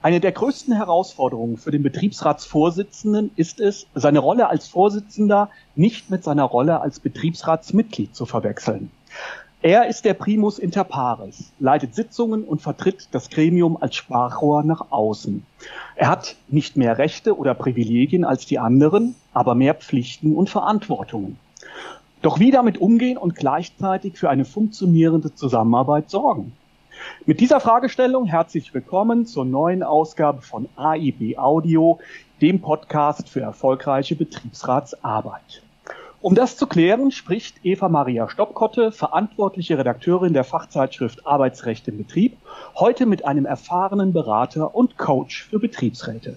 Eine der größten Herausforderungen für den Betriebsratsvorsitzenden ist es, seine Rolle als Vorsitzender nicht mit seiner Rolle als Betriebsratsmitglied zu verwechseln. Er ist der Primus inter pares, leitet Sitzungen und vertritt das Gremium als Sprachrohr nach außen. Er hat nicht mehr Rechte oder Privilegien als die anderen, aber mehr Pflichten und Verantwortungen. Doch wie damit umgehen und gleichzeitig für eine funktionierende Zusammenarbeit sorgen? Mit dieser Fragestellung herzlich willkommen zur neuen Ausgabe von AIB Audio, dem Podcast für erfolgreiche Betriebsratsarbeit. Um das zu klären, spricht Eva Maria Stoppkotte, verantwortliche Redakteurin der Fachzeitschrift Arbeitsrecht im Betrieb, heute mit einem erfahrenen Berater und Coach für Betriebsräte.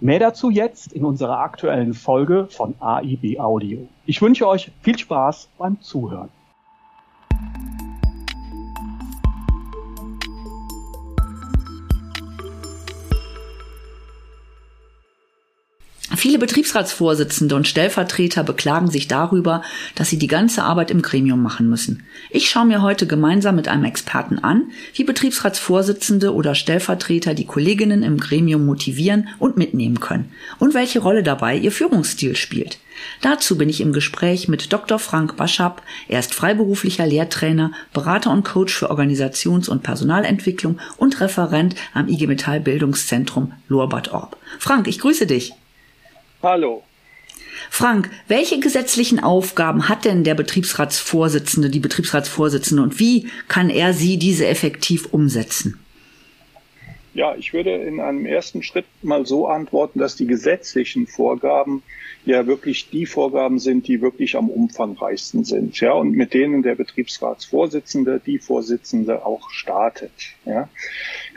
Mehr dazu jetzt in unserer aktuellen Folge von AIB Audio. Ich wünsche euch viel Spaß beim Zuhören. Viele Betriebsratsvorsitzende und Stellvertreter beklagen sich darüber, dass sie die ganze Arbeit im Gremium machen müssen. Ich schaue mir heute gemeinsam mit einem Experten an, wie Betriebsratsvorsitzende oder Stellvertreter die Kolleginnen im Gremium motivieren und mitnehmen können und welche Rolle dabei ihr Führungsstil spielt. Dazu bin ich im Gespräch mit Dr. Frank Baschab. Er ist freiberuflicher Lehrtrainer, Berater und Coach für Organisations- und Personalentwicklung und Referent am IG Metall Bildungszentrum Lohrbad Orb. Frank, ich grüße dich. Hallo. Frank, welche gesetzlichen Aufgaben hat denn der Betriebsratsvorsitzende, die Betriebsratsvorsitzende und wie kann er sie diese effektiv umsetzen? Ja, ich würde in einem ersten Schritt mal so antworten, dass die gesetzlichen Vorgaben ja wirklich die Vorgaben sind, die wirklich am umfangreichsten sind, ja, und mit denen der Betriebsratsvorsitzende, die Vorsitzende auch startet, ja.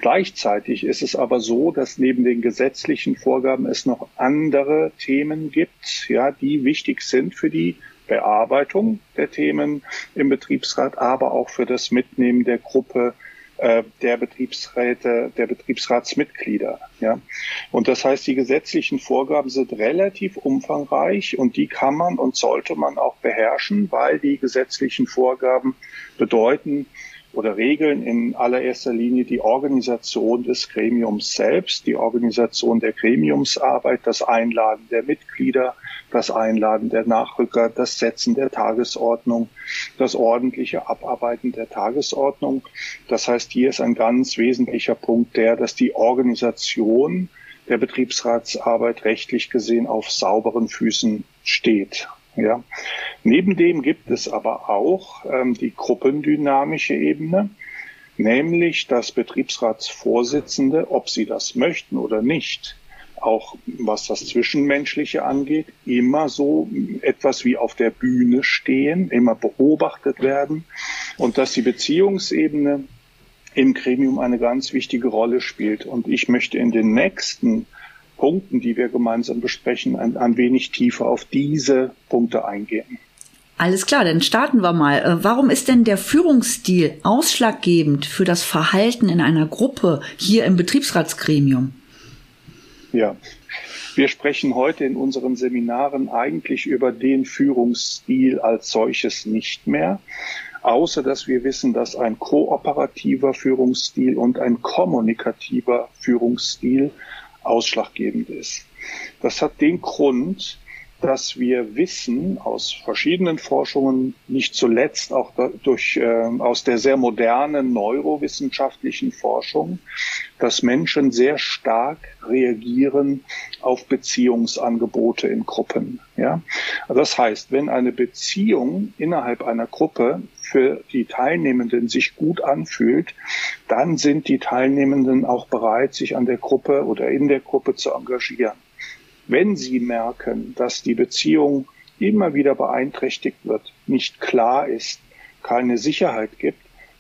Gleichzeitig ist es aber so, dass neben den gesetzlichen Vorgaben es noch andere Themen gibt, ja, die wichtig sind für die Bearbeitung der Themen im Betriebsrat, aber auch für das Mitnehmen der Gruppe äh, der Betriebsräte, der Betriebsratsmitglieder. Ja. Und das heißt, die gesetzlichen Vorgaben sind relativ umfangreich und die kann man und sollte man auch beherrschen, weil die gesetzlichen Vorgaben bedeuten, oder regeln in allererster Linie die Organisation des Gremiums selbst, die Organisation der Gremiumsarbeit, das Einladen der Mitglieder, das Einladen der Nachrücker, das Setzen der Tagesordnung, das ordentliche Abarbeiten der Tagesordnung. Das heißt, hier ist ein ganz wesentlicher Punkt der, dass die Organisation der Betriebsratsarbeit rechtlich gesehen auf sauberen Füßen steht. Ja. Neben dem gibt es aber auch ähm, die gruppendynamische Ebene, nämlich dass Betriebsratsvorsitzende, ob sie das möchten oder nicht, auch was das Zwischenmenschliche angeht, immer so etwas wie auf der Bühne stehen, immer beobachtet werden und dass die Beziehungsebene im Gremium eine ganz wichtige Rolle spielt. Und ich möchte in den nächsten Punkten, die wir gemeinsam besprechen, ein, ein wenig tiefer auf diese Punkte eingehen. Alles klar, dann starten wir mal. Äh, warum ist denn der Führungsstil ausschlaggebend für das Verhalten in einer Gruppe hier im Betriebsratsgremium? Ja, wir sprechen heute in unseren Seminaren eigentlich über den Führungsstil als solches nicht mehr, außer dass wir wissen, dass ein kooperativer Führungsstil und ein kommunikativer Führungsstil ausschlaggebend ist. Das hat den Grund, dass wir wissen aus verschiedenen Forschungen, nicht zuletzt auch durch, äh, aus der sehr modernen neurowissenschaftlichen Forschung, dass Menschen sehr stark reagieren auf Beziehungsangebote in Gruppen. Ja? Das heißt, wenn eine Beziehung innerhalb einer Gruppe für die Teilnehmenden sich gut anfühlt, dann sind die Teilnehmenden auch bereit, sich an der Gruppe oder in der Gruppe zu engagieren. Wenn Sie merken, dass die Beziehung immer wieder beeinträchtigt wird, nicht klar ist, keine Sicherheit gibt,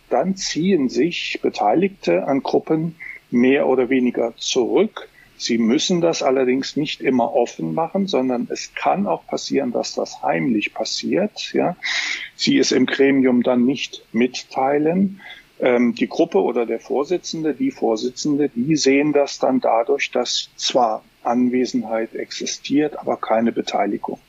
dann ziehen sich Beteiligte an Gruppen mehr oder weniger zurück. Sie müssen das allerdings nicht immer offen machen, sondern es kann auch passieren, dass das heimlich passiert. Ja. Sie es im Gremium dann nicht mitteilen. Ähm, die Gruppe oder der Vorsitzende, die Vorsitzende, die sehen das dann dadurch, dass zwar Anwesenheit existiert, aber keine Beteiligung.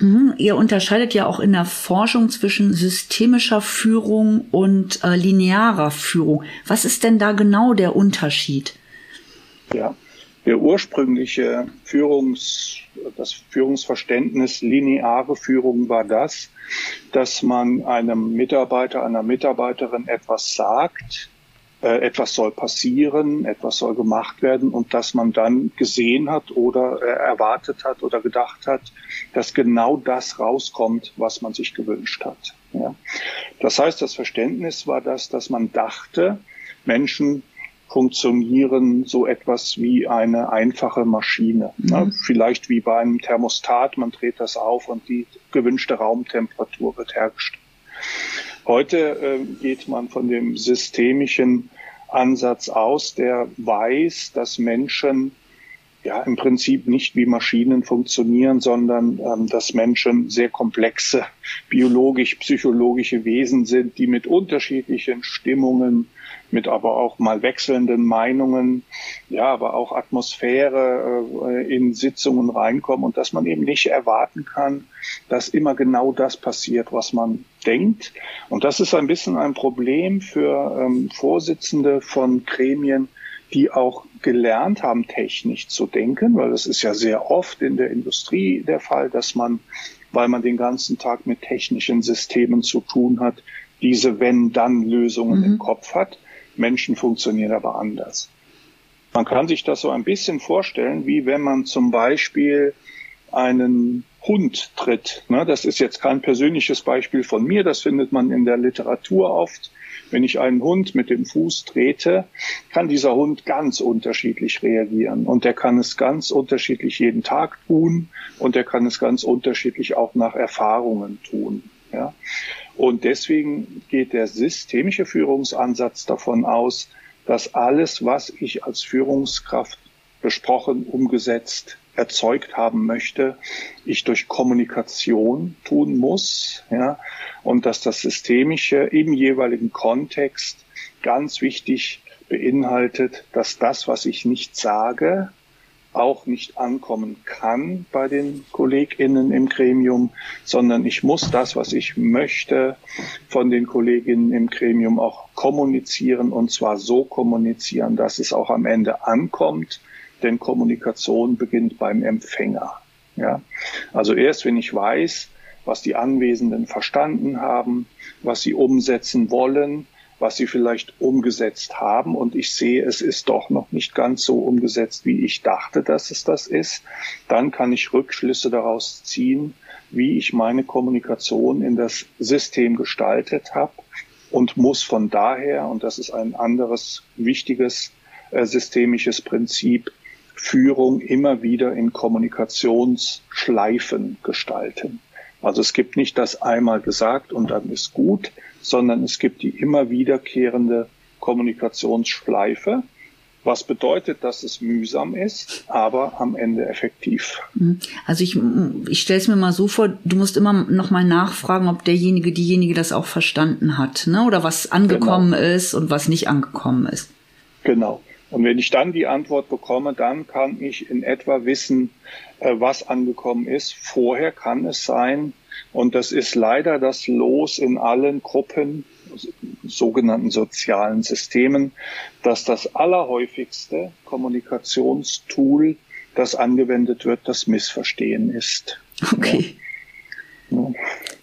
Mhm, ihr unterscheidet ja auch in der Forschung zwischen systemischer Führung und äh, linearer Führung. Was ist denn da genau der Unterschied? Ja, der ursprüngliche Führungs, das Führungsverständnis lineare Führung war das, dass man einem Mitarbeiter, einer Mitarbeiterin etwas sagt, äh, etwas soll passieren, etwas soll gemacht werden und dass man dann gesehen hat oder äh, erwartet hat oder gedacht hat, dass genau das rauskommt, was man sich gewünscht hat. Ja. Das heißt, das Verständnis war das, dass man dachte, Menschen funktionieren so etwas wie eine einfache Maschine. Mhm. Ja, vielleicht wie bei einem Thermostat, man dreht das auf und die gewünschte Raumtemperatur wird hergestellt. Heute äh, geht man von dem systemischen Ansatz aus, der weiß, dass Menschen ja im Prinzip nicht wie Maschinen funktionieren, sondern ähm, dass Menschen sehr komplexe biologisch-psychologische Wesen sind, die mit unterschiedlichen Stimmungen, mit aber auch mal wechselnden Meinungen, ja, aber auch Atmosphäre äh, in Sitzungen reinkommen und dass man eben nicht erwarten kann, dass immer genau das passiert, was man denkt. Und das ist ein bisschen ein Problem für ähm, Vorsitzende von Gremien, die auch gelernt haben, technisch zu denken, weil das ist ja sehr oft in der Industrie der Fall, dass man, weil man den ganzen Tag mit technischen Systemen zu tun hat, diese Wenn-Dann-Lösungen mhm. im Kopf hat. Menschen funktionieren aber anders. Man kann sich das so ein bisschen vorstellen, wie wenn man zum Beispiel einen Hund tritt. Das ist jetzt kein persönliches Beispiel von mir, das findet man in der Literatur oft. Wenn ich einen Hund mit dem Fuß trete, kann dieser Hund ganz unterschiedlich reagieren und der kann es ganz unterschiedlich jeden Tag tun und er kann es ganz unterschiedlich auch nach Erfahrungen tun. Ja? Und deswegen geht der systemische Führungsansatz davon aus, dass alles, was ich als Führungskraft besprochen, umgesetzt, erzeugt haben möchte, ich durch Kommunikation tun muss, ja, und dass das Systemische im jeweiligen Kontext ganz wichtig beinhaltet, dass das, was ich nicht sage, auch nicht ankommen kann bei den KollegInnen im Gremium, sondern ich muss das, was ich möchte, von den KollegInnen im Gremium auch kommunizieren und zwar so kommunizieren, dass es auch am Ende ankommt, denn Kommunikation beginnt beim Empfänger. Ja? Also erst wenn ich weiß, was die Anwesenden verstanden haben, was sie umsetzen wollen, was sie vielleicht umgesetzt haben und ich sehe, es ist doch noch nicht ganz so umgesetzt, wie ich dachte, dass es das ist, dann kann ich Rückschlüsse daraus ziehen, wie ich meine Kommunikation in das System gestaltet habe und muss von daher, und das ist ein anderes wichtiges äh, systemisches Prinzip, Führung immer wieder in Kommunikationsschleifen gestalten. Also es gibt nicht das einmal gesagt und dann ist gut, sondern es gibt die immer wiederkehrende Kommunikationsschleife, was bedeutet, dass es mühsam ist, aber am Ende effektiv. Mhm. Also ich, ich stelle es mir mal so vor, du musst immer noch mal nachfragen, ob derjenige, diejenige das auch verstanden hat, ne? oder was angekommen genau. ist und was nicht angekommen ist. Genau. Und wenn ich dann die Antwort bekomme, dann kann ich in etwa wissen, äh, was angekommen ist. Vorher kann es sein, und das ist leider das Los in allen Gruppen, sogenannten sozialen Systemen, dass das allerhäufigste Kommunikationstool, das angewendet wird, das Missverstehen ist. Okay. Ja.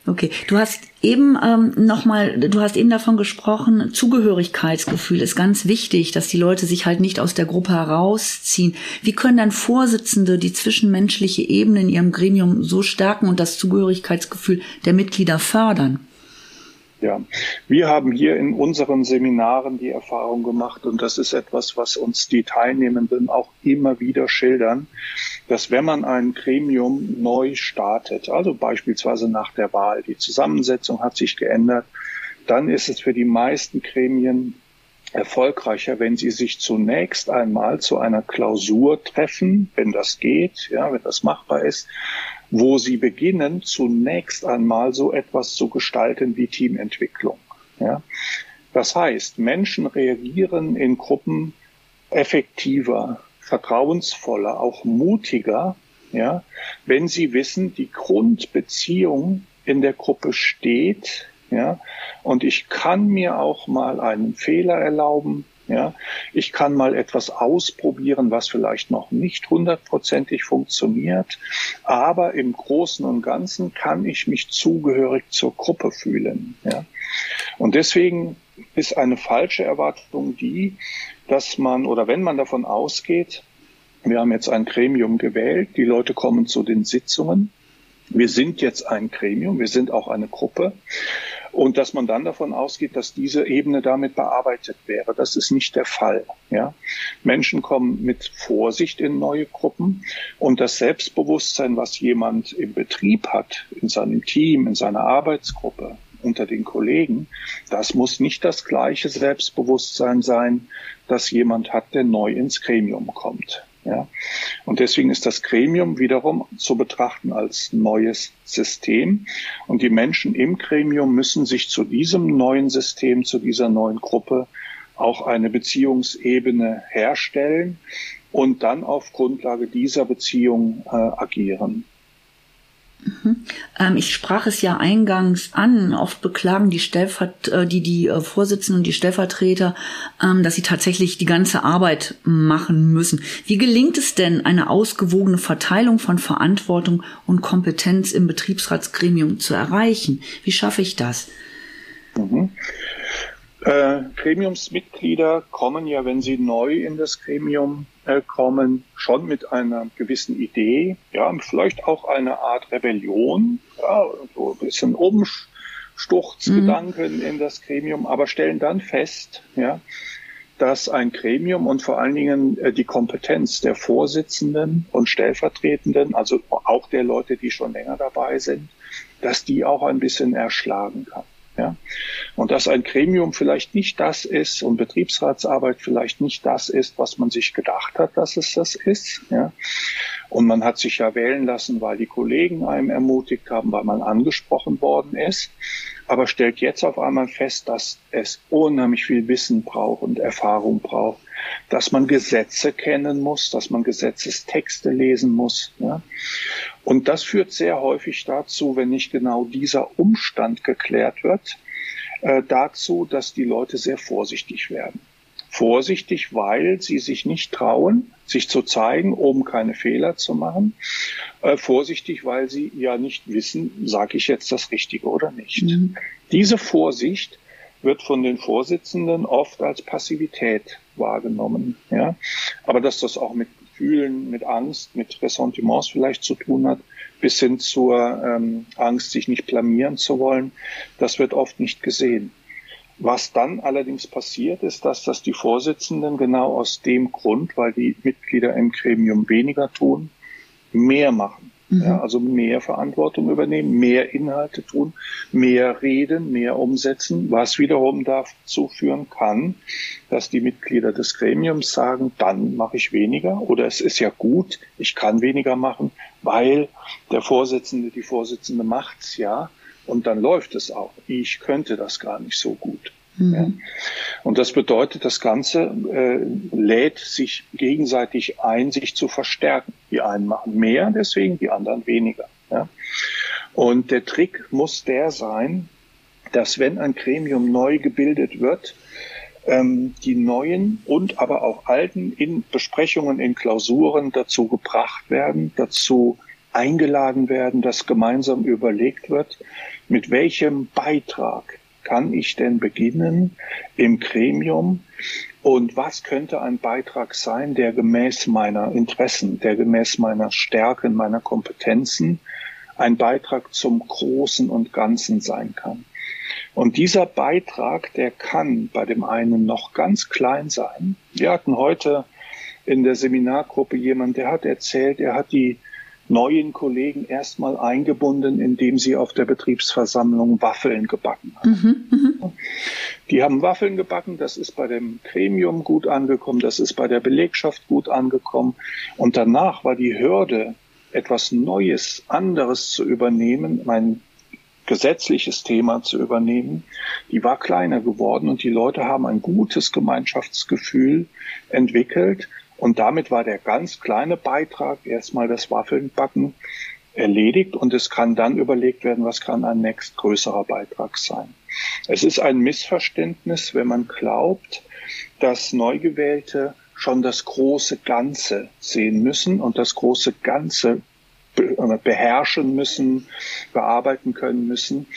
Okay, du hast eben ähm, nochmal, du hast eben davon gesprochen, Zugehörigkeitsgefühl ist ganz wichtig, dass die Leute sich halt nicht aus der Gruppe herausziehen. Wie können dann Vorsitzende die zwischenmenschliche Ebene in ihrem Gremium so stärken und das Zugehörigkeitsgefühl der Mitglieder fördern? Ja, wir haben hier in unseren Seminaren die Erfahrung gemacht und das ist etwas, was uns die Teilnehmenden auch immer wieder schildern, dass wenn man ein Gremium neu startet, also beispielsweise nach der Wahl, die Zusammensetzung hat sich geändert, dann ist es für die meisten Gremien erfolgreicher, wenn sie sich zunächst einmal zu einer Klausur treffen, wenn das geht, ja, wenn das machbar ist, wo sie beginnen, zunächst einmal so etwas zu gestalten wie Teamentwicklung. Ja. Das heißt, Menschen reagieren in Gruppen effektiver, vertrauensvoller, auch mutiger, ja, wenn sie wissen, die Grundbeziehung in der Gruppe steht, ja, und ich kann mir auch mal einen Fehler erlauben, ja, ich kann mal etwas ausprobieren, was vielleicht noch nicht hundertprozentig funktioniert, aber im Großen und Ganzen kann ich mich zugehörig zur Gruppe fühlen. Ja. Und deswegen ist eine falsche Erwartung die, dass man oder wenn man davon ausgeht, wir haben jetzt ein Gremium gewählt, die Leute kommen zu den Sitzungen, wir sind jetzt ein Gremium, wir sind auch eine Gruppe und dass man dann davon ausgeht, dass diese Ebene damit bearbeitet wäre. Das ist nicht der Fall. Ja? Menschen kommen mit Vorsicht in neue Gruppen und das Selbstbewusstsein, was jemand im Betrieb hat, in seinem Team, in seiner Arbeitsgruppe, unter den Kollegen, das muss nicht das gleiche Selbstbewusstsein sein, das jemand hat, der neu ins Gremium kommt. Ja? Und deswegen ist das Gremium wiederum zu betrachten als neues System. Und die Menschen im Gremium müssen sich zu diesem neuen System, zu dieser neuen Gruppe auch eine Beziehungsebene herstellen und dann auf Grundlage dieser Beziehung äh, agieren. Mhm. Ähm, ich sprach es ja eingangs an. Oft beklagen die Stellvert äh, die, die äh, Vorsitzenden und die Stellvertreter, ähm, dass sie tatsächlich die ganze Arbeit machen müssen. Wie gelingt es denn, eine ausgewogene Verteilung von Verantwortung und Kompetenz im Betriebsratsgremium zu erreichen? Wie schaffe ich das? Mhm. Äh, Gremiumsmitglieder kommen ja, wenn sie neu in das Gremium äh, kommen, schon mit einer gewissen Idee, ja, vielleicht auch eine Art Rebellion, ja, so ein bisschen Umsturzgedanken mhm. in das Gremium, aber stellen dann fest, ja, dass ein Gremium und vor allen Dingen äh, die Kompetenz der Vorsitzenden und Stellvertretenden, also auch der Leute, die schon länger dabei sind, dass die auch ein bisschen erschlagen kann. Ja? Und dass ein Gremium vielleicht nicht das ist und Betriebsratsarbeit vielleicht nicht das ist, was man sich gedacht hat, dass es das ist. Ja? Und man hat sich ja wählen lassen, weil die Kollegen einem ermutigt haben, weil man angesprochen worden ist. Aber stellt jetzt auf einmal fest, dass es unheimlich viel Wissen braucht und Erfahrung braucht, dass man Gesetze kennen muss, dass man Gesetzestexte lesen muss. Ja? Und das führt sehr häufig dazu, wenn nicht genau dieser Umstand geklärt wird, äh, dazu, dass die Leute sehr vorsichtig werden. Vorsichtig, weil sie sich nicht trauen, sich zu zeigen, um keine Fehler zu machen. Äh, vorsichtig, weil sie ja nicht wissen, sage ich jetzt das Richtige oder nicht. Mhm. Diese Vorsicht wird von den Vorsitzenden oft als Passivität wahrgenommen. Ja? Aber dass das auch mit Gefühlen, mit Angst, mit Ressentiments vielleicht zu tun hat, bis hin zur ähm, Angst, sich nicht blamieren zu wollen, das wird oft nicht gesehen. Was dann allerdings passiert, ist, dass das die Vorsitzenden genau aus dem Grund, weil die Mitglieder im Gremium weniger tun, mehr machen. Mhm. Ja, also mehr Verantwortung übernehmen, mehr Inhalte tun, mehr reden, mehr umsetzen, was wiederum dazu führen kann, dass die Mitglieder des Gremiums sagen, dann mache ich weniger oder es ist ja gut, ich kann weniger machen, weil der Vorsitzende, die Vorsitzende macht's ja und dann läuft es auch. Ich könnte das gar nicht so gut. Mhm. Ja. Und das bedeutet, das Ganze äh, lädt sich gegenseitig ein, sich zu verstärken. Die einen machen mehr, deswegen die anderen weniger. Ja. Und der Trick muss der sein, dass wenn ein Gremium neu gebildet wird, ähm, die neuen und aber auch alten in Besprechungen, in Klausuren dazu gebracht werden, dazu eingeladen werden, dass gemeinsam überlegt wird, mit welchem Beitrag kann ich denn beginnen im Gremium und was könnte ein Beitrag sein, der gemäß meiner Interessen, der gemäß meiner Stärken, meiner Kompetenzen ein Beitrag zum Großen und Ganzen sein kann. Und dieser Beitrag, der kann bei dem einen noch ganz klein sein. Wir hatten heute in der Seminargruppe jemand, der hat erzählt, er hat die neuen Kollegen erstmal eingebunden, indem sie auf der Betriebsversammlung Waffeln gebacken haben. Mhm, mh. Die haben Waffeln gebacken, das ist bei dem Gremium gut angekommen, das ist bei der Belegschaft gut angekommen. Und danach war die Hürde, etwas Neues, anderes zu übernehmen, mein gesetzliches Thema zu übernehmen, die war kleiner geworden und die Leute haben ein gutes Gemeinschaftsgefühl entwickelt und damit war der ganz kleine Beitrag, erstmal das Waffelnbacken, erledigt und es kann dann überlegt werden, was kann ein nächstgrößerer Beitrag sein. Es ist ein Missverständnis, wenn man glaubt, dass Neugewählte schon das große Ganze sehen müssen und das große Ganze beherrschen müssen, bearbeiten können müssen.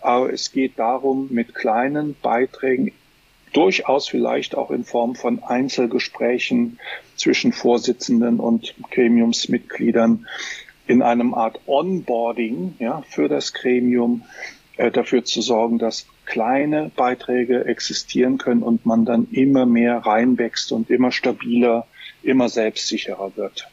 Aber es geht darum, mit kleinen Beiträgen durchaus vielleicht auch in Form von Einzelgesprächen zwischen Vorsitzenden und Gremiumsmitgliedern in einem Art Onboarding ja, für das Gremium äh, dafür zu sorgen, dass kleine Beiträge existieren können und man dann immer mehr reinwächst und immer stabiler, immer selbstsicherer wird.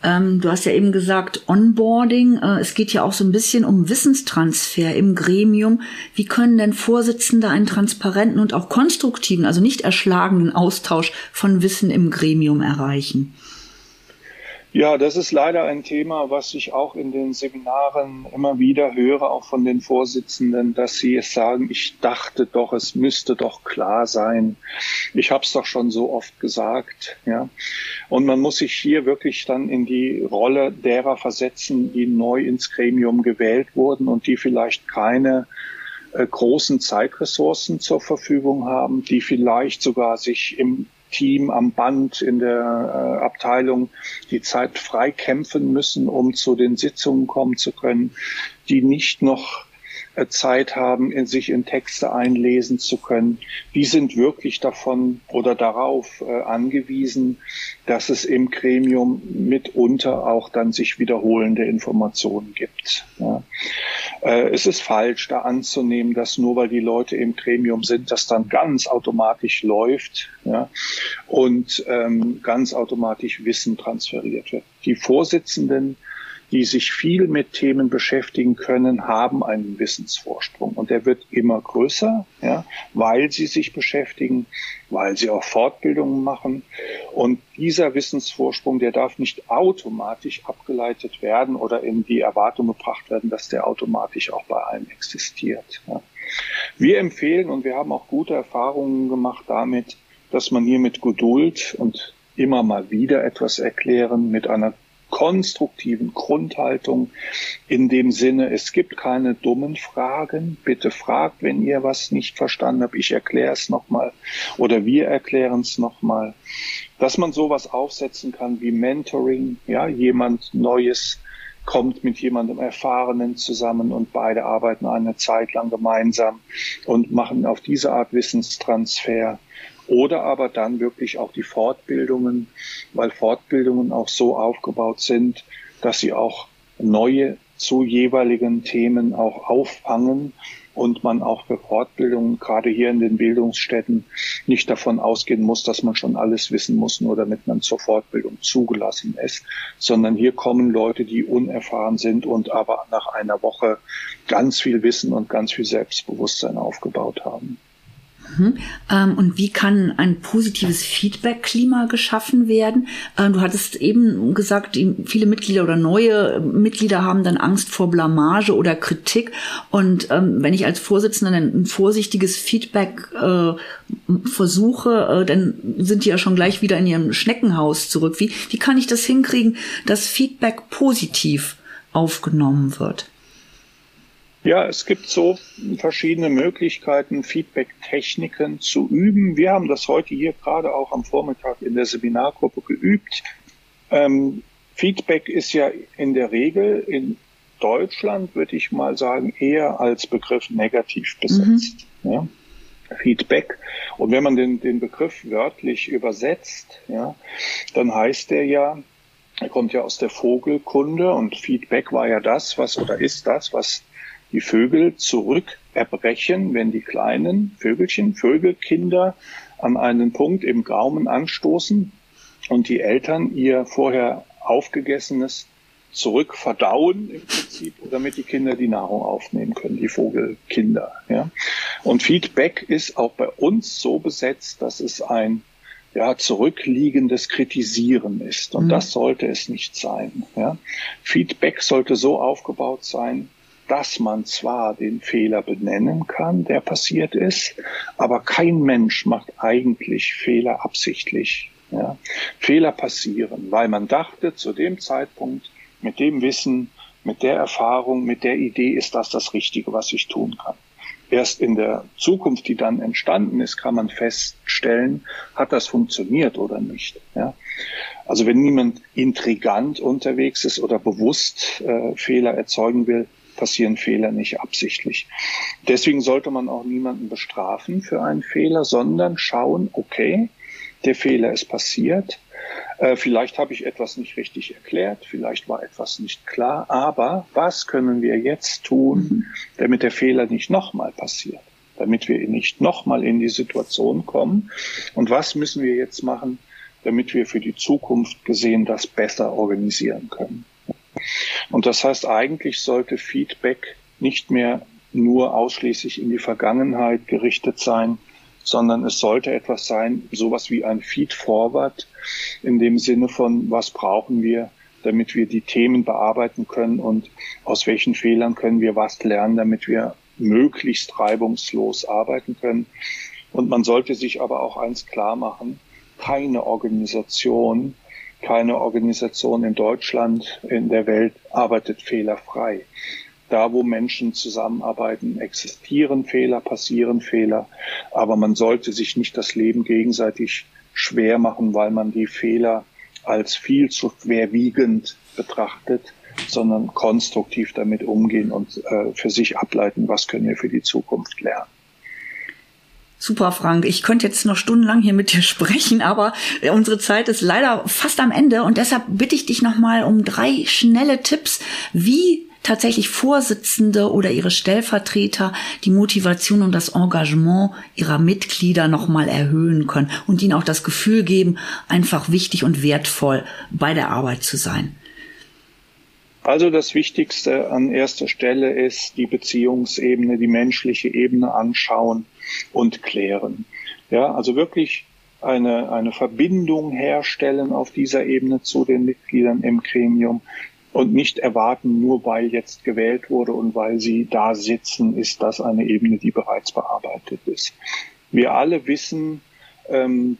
Hm. Ähm, du hast ja eben gesagt, Onboarding. Äh, es geht ja auch so ein bisschen um Wissenstransfer im Gremium. Wie können denn Vorsitzende einen transparenten und auch konstruktiven, also nicht erschlagenen Austausch von Wissen im Gremium erreichen? Ja, das ist leider ein Thema, was ich auch in den Seminaren immer wieder höre, auch von den Vorsitzenden, dass sie es sagen, ich dachte doch, es müsste doch klar sein. Ich habe es doch schon so oft gesagt. Ja. Und man muss sich hier wirklich dann in die Rolle derer versetzen, die neu ins Gremium gewählt wurden und die vielleicht keine äh, großen Zeitressourcen zur Verfügung haben, die vielleicht sogar sich im Team am Band in der äh, Abteilung die Zeit frei kämpfen müssen, um zu den Sitzungen kommen zu können, die nicht noch äh, Zeit haben, in sich in Texte einlesen zu können, die sind wirklich davon oder darauf äh, angewiesen, dass es im Gremium mitunter auch dann sich wiederholende Informationen gibt. Ja. Äh, es ist falsch, da anzunehmen, dass nur weil die Leute im Gremium sind, das dann ganz automatisch läuft ja, und ähm, ganz automatisch Wissen transferiert wird. Die Vorsitzenden die sich viel mit Themen beschäftigen können, haben einen Wissensvorsprung. Und der wird immer größer, ja, weil sie sich beschäftigen, weil sie auch Fortbildungen machen. Und dieser Wissensvorsprung, der darf nicht automatisch abgeleitet werden oder in die Erwartung gebracht werden, dass der automatisch auch bei allen existiert. Ja. Wir empfehlen und wir haben auch gute Erfahrungen gemacht damit, dass man hier mit Geduld und immer mal wieder etwas erklären, mit einer konstruktiven Grundhaltung in dem Sinne, es gibt keine dummen Fragen. Bitte fragt, wenn ihr was nicht verstanden habt. Ich erkläre es nochmal oder wir erklären es nochmal. Dass man sowas aufsetzen kann wie Mentoring, ja, jemand Neues kommt mit jemandem Erfahrenen zusammen und beide arbeiten eine Zeit lang gemeinsam und machen auf diese Art Wissenstransfer oder aber dann wirklich auch die Fortbildungen, weil Fortbildungen auch so aufgebaut sind, dass sie auch neue zu jeweiligen Themen auch auffangen und man auch für Fortbildungen, gerade hier in den Bildungsstätten, nicht davon ausgehen muss, dass man schon alles wissen muss, nur damit man zur Fortbildung zugelassen ist, sondern hier kommen Leute, die unerfahren sind und aber nach einer Woche ganz viel Wissen und ganz viel Selbstbewusstsein aufgebaut haben. Mhm. Ähm, und wie kann ein positives Feedback-Klima geschaffen werden? Ähm, du hattest eben gesagt, viele Mitglieder oder neue Mitglieder haben dann Angst vor Blamage oder Kritik. Und ähm, wenn ich als Vorsitzender ein vorsichtiges Feedback äh, versuche, äh, dann sind die ja schon gleich wieder in ihrem Schneckenhaus zurück. Wie, wie kann ich das hinkriegen, dass Feedback positiv aufgenommen wird? Ja, es gibt so verschiedene Möglichkeiten, Feedback-Techniken zu üben. Wir haben das heute hier gerade auch am Vormittag in der Seminargruppe geübt. Ähm, Feedback ist ja in der Regel in Deutschland, würde ich mal sagen, eher als Begriff negativ besetzt. Mhm. Ja? Feedback. Und wenn man den, den Begriff wörtlich übersetzt, ja, dann heißt der ja, er kommt ja aus der Vogelkunde und Feedback war ja das, was oder ist das, was die Vögel zurück erbrechen, wenn die kleinen Vögelchen, Vögelkinder an einen Punkt im Gaumen anstoßen und die Eltern ihr vorher aufgegessenes zurück verdauen im Prinzip, damit die Kinder die Nahrung aufnehmen können, die Vogelkinder. Ja. Und Feedback ist auch bei uns so besetzt, dass es ein ja, zurückliegendes Kritisieren ist. Und mhm. das sollte es nicht sein. Ja. Feedback sollte so aufgebaut sein, dass man zwar den Fehler benennen kann, der passiert ist, aber kein Mensch macht eigentlich Fehler absichtlich. Ja. Fehler passieren, weil man dachte zu dem Zeitpunkt, mit dem Wissen, mit der Erfahrung, mit der Idee ist das das Richtige, was ich tun kann. Erst in der Zukunft, die dann entstanden ist, kann man feststellen, hat das funktioniert oder nicht. Ja? Also wenn niemand intrigant unterwegs ist oder bewusst äh, Fehler erzeugen will, passieren Fehler nicht absichtlich. Deswegen sollte man auch niemanden bestrafen für einen Fehler, sondern schauen, okay, der Fehler ist passiert. Äh, vielleicht habe ich etwas nicht richtig erklärt, vielleicht war etwas nicht klar, aber was können wir jetzt tun, mhm. damit der Fehler nicht nochmal passiert? Damit wir nicht nochmal in die Situation kommen? Und was müssen wir jetzt machen, damit wir für die Zukunft gesehen das besser organisieren können? Und das heißt, eigentlich sollte Feedback nicht mehr nur ausschließlich in die Vergangenheit gerichtet sein, sondern es sollte etwas sein, sowas wie ein Feed-Forward in dem Sinne von, was brauchen wir, damit wir die Themen bearbeiten können und aus welchen Fehlern können wir was lernen, damit wir möglichst reibungslos arbeiten können. Und man sollte sich aber auch eins klar machen, keine Organisation, keine Organisation in Deutschland, in der Welt arbeitet fehlerfrei. Da, wo Menschen zusammenarbeiten, existieren Fehler, passieren Fehler, aber man sollte sich nicht das Leben gegenseitig schwer machen, weil man die Fehler als viel zu schwerwiegend betrachtet, sondern konstruktiv damit umgehen und äh, für sich ableiten, was können wir für die Zukunft lernen. Super, Frank. Ich könnte jetzt noch stundenlang hier mit dir sprechen, aber unsere Zeit ist leider fast am Ende und deshalb bitte ich dich nochmal um drei schnelle Tipps, wie tatsächlich Vorsitzende oder ihre Stellvertreter die Motivation und das Engagement ihrer Mitglieder nochmal erhöhen können und ihnen auch das Gefühl geben, einfach wichtig und wertvoll bei der Arbeit zu sein. Also das Wichtigste an erster Stelle ist die Beziehungsebene, die menschliche Ebene anschauen und klären. Ja, also wirklich eine, eine Verbindung herstellen auf dieser Ebene zu den Mitgliedern im Gremium, und nicht erwarten, nur weil jetzt gewählt wurde und weil sie da sitzen, ist das eine Ebene, die bereits bearbeitet ist. Wir alle wissen,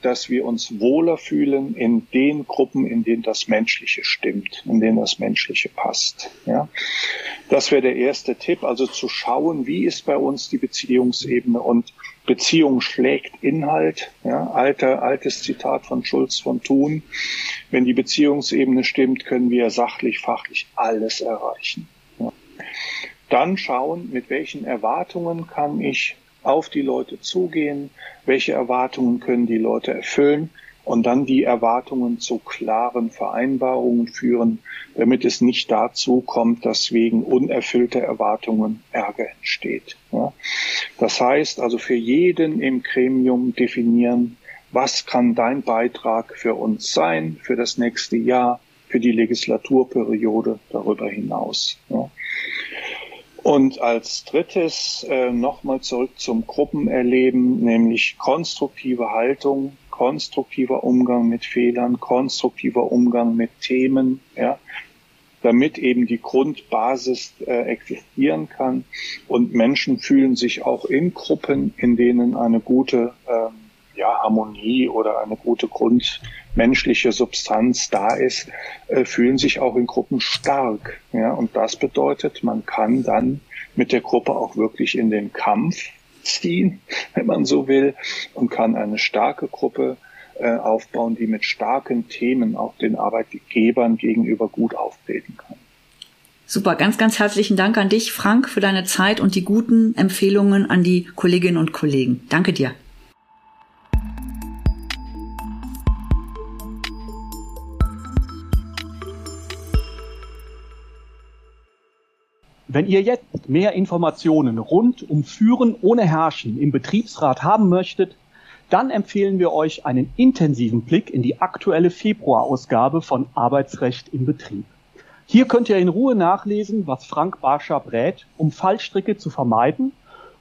dass wir uns wohler fühlen in den Gruppen, in denen das Menschliche stimmt, in denen das Menschliche passt. Ja, das wäre der erste Tipp, also zu schauen, wie ist bei uns die Beziehungsebene und Beziehung schlägt Inhalt. Ja, alter, altes Zitat von Schulz von Thun. Wenn die Beziehungsebene stimmt, können wir sachlich, fachlich alles erreichen. Ja. Dann schauen, mit welchen Erwartungen kann ich auf die Leute zugehen, welche Erwartungen können die Leute erfüllen und dann die Erwartungen zu klaren Vereinbarungen führen, damit es nicht dazu kommt, dass wegen unerfüllter Erwartungen Ärger entsteht. Ja. Das heißt also für jeden im Gremium definieren, was kann dein Beitrag für uns sein, für das nächste Jahr, für die Legislaturperiode darüber hinaus. Ja. Und als drittes äh, nochmal zurück zum Gruppenerleben, nämlich konstruktive Haltung, konstruktiver Umgang mit Fehlern, konstruktiver Umgang mit Themen, ja, damit eben die Grundbasis äh, existieren kann. Und Menschen fühlen sich auch in Gruppen, in denen eine gute ähm, ja, Harmonie oder eine gute grundmenschliche Substanz da ist, äh, fühlen sich auch in Gruppen stark. Ja, und das bedeutet, man kann dann mit der Gruppe auch wirklich in den Kampf ziehen, wenn man so will, und kann eine starke Gruppe äh, aufbauen, die mit starken Themen auch den Arbeitgebern gegenüber gut auftreten kann. Super, ganz, ganz herzlichen Dank an dich, Frank, für deine Zeit und die guten Empfehlungen an die Kolleginnen und Kollegen. Danke dir. Wenn ihr jetzt mehr Informationen rund um Führen ohne Herrschen im Betriebsrat haben möchtet, dann empfehlen wir euch einen intensiven Blick in die aktuelle Februarausgabe von Arbeitsrecht im Betrieb. Hier könnt ihr in Ruhe nachlesen, was Frank Barscher brät, um Fallstricke zu vermeiden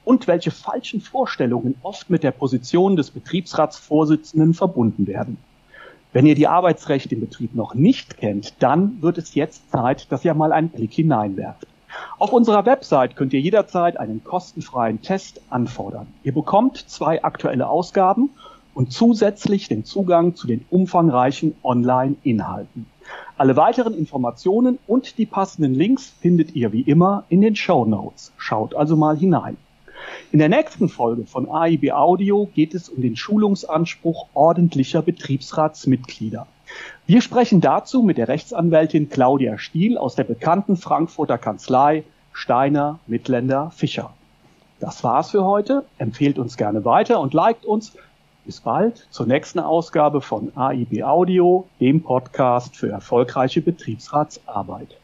und welche falschen Vorstellungen oft mit der Position des Betriebsratsvorsitzenden verbunden werden. Wenn ihr die Arbeitsrecht im Betrieb noch nicht kennt, dann wird es jetzt Zeit, dass ihr mal einen Blick hineinwerft. Auf unserer Website könnt ihr jederzeit einen kostenfreien Test anfordern. Ihr bekommt zwei aktuelle Ausgaben und zusätzlich den Zugang zu den umfangreichen Online-Inhalten. Alle weiteren Informationen und die passenden Links findet ihr wie immer in den Show Notes. Schaut also mal hinein. In der nächsten Folge von AIB Audio geht es um den Schulungsanspruch ordentlicher Betriebsratsmitglieder. Wir sprechen dazu mit der Rechtsanwältin Claudia Stiel aus der bekannten Frankfurter Kanzlei Steiner, Mitländer, Fischer. Das war's für heute. Empfehlt uns gerne weiter und liked uns. Bis bald zur nächsten Ausgabe von AIB Audio, dem Podcast für erfolgreiche Betriebsratsarbeit.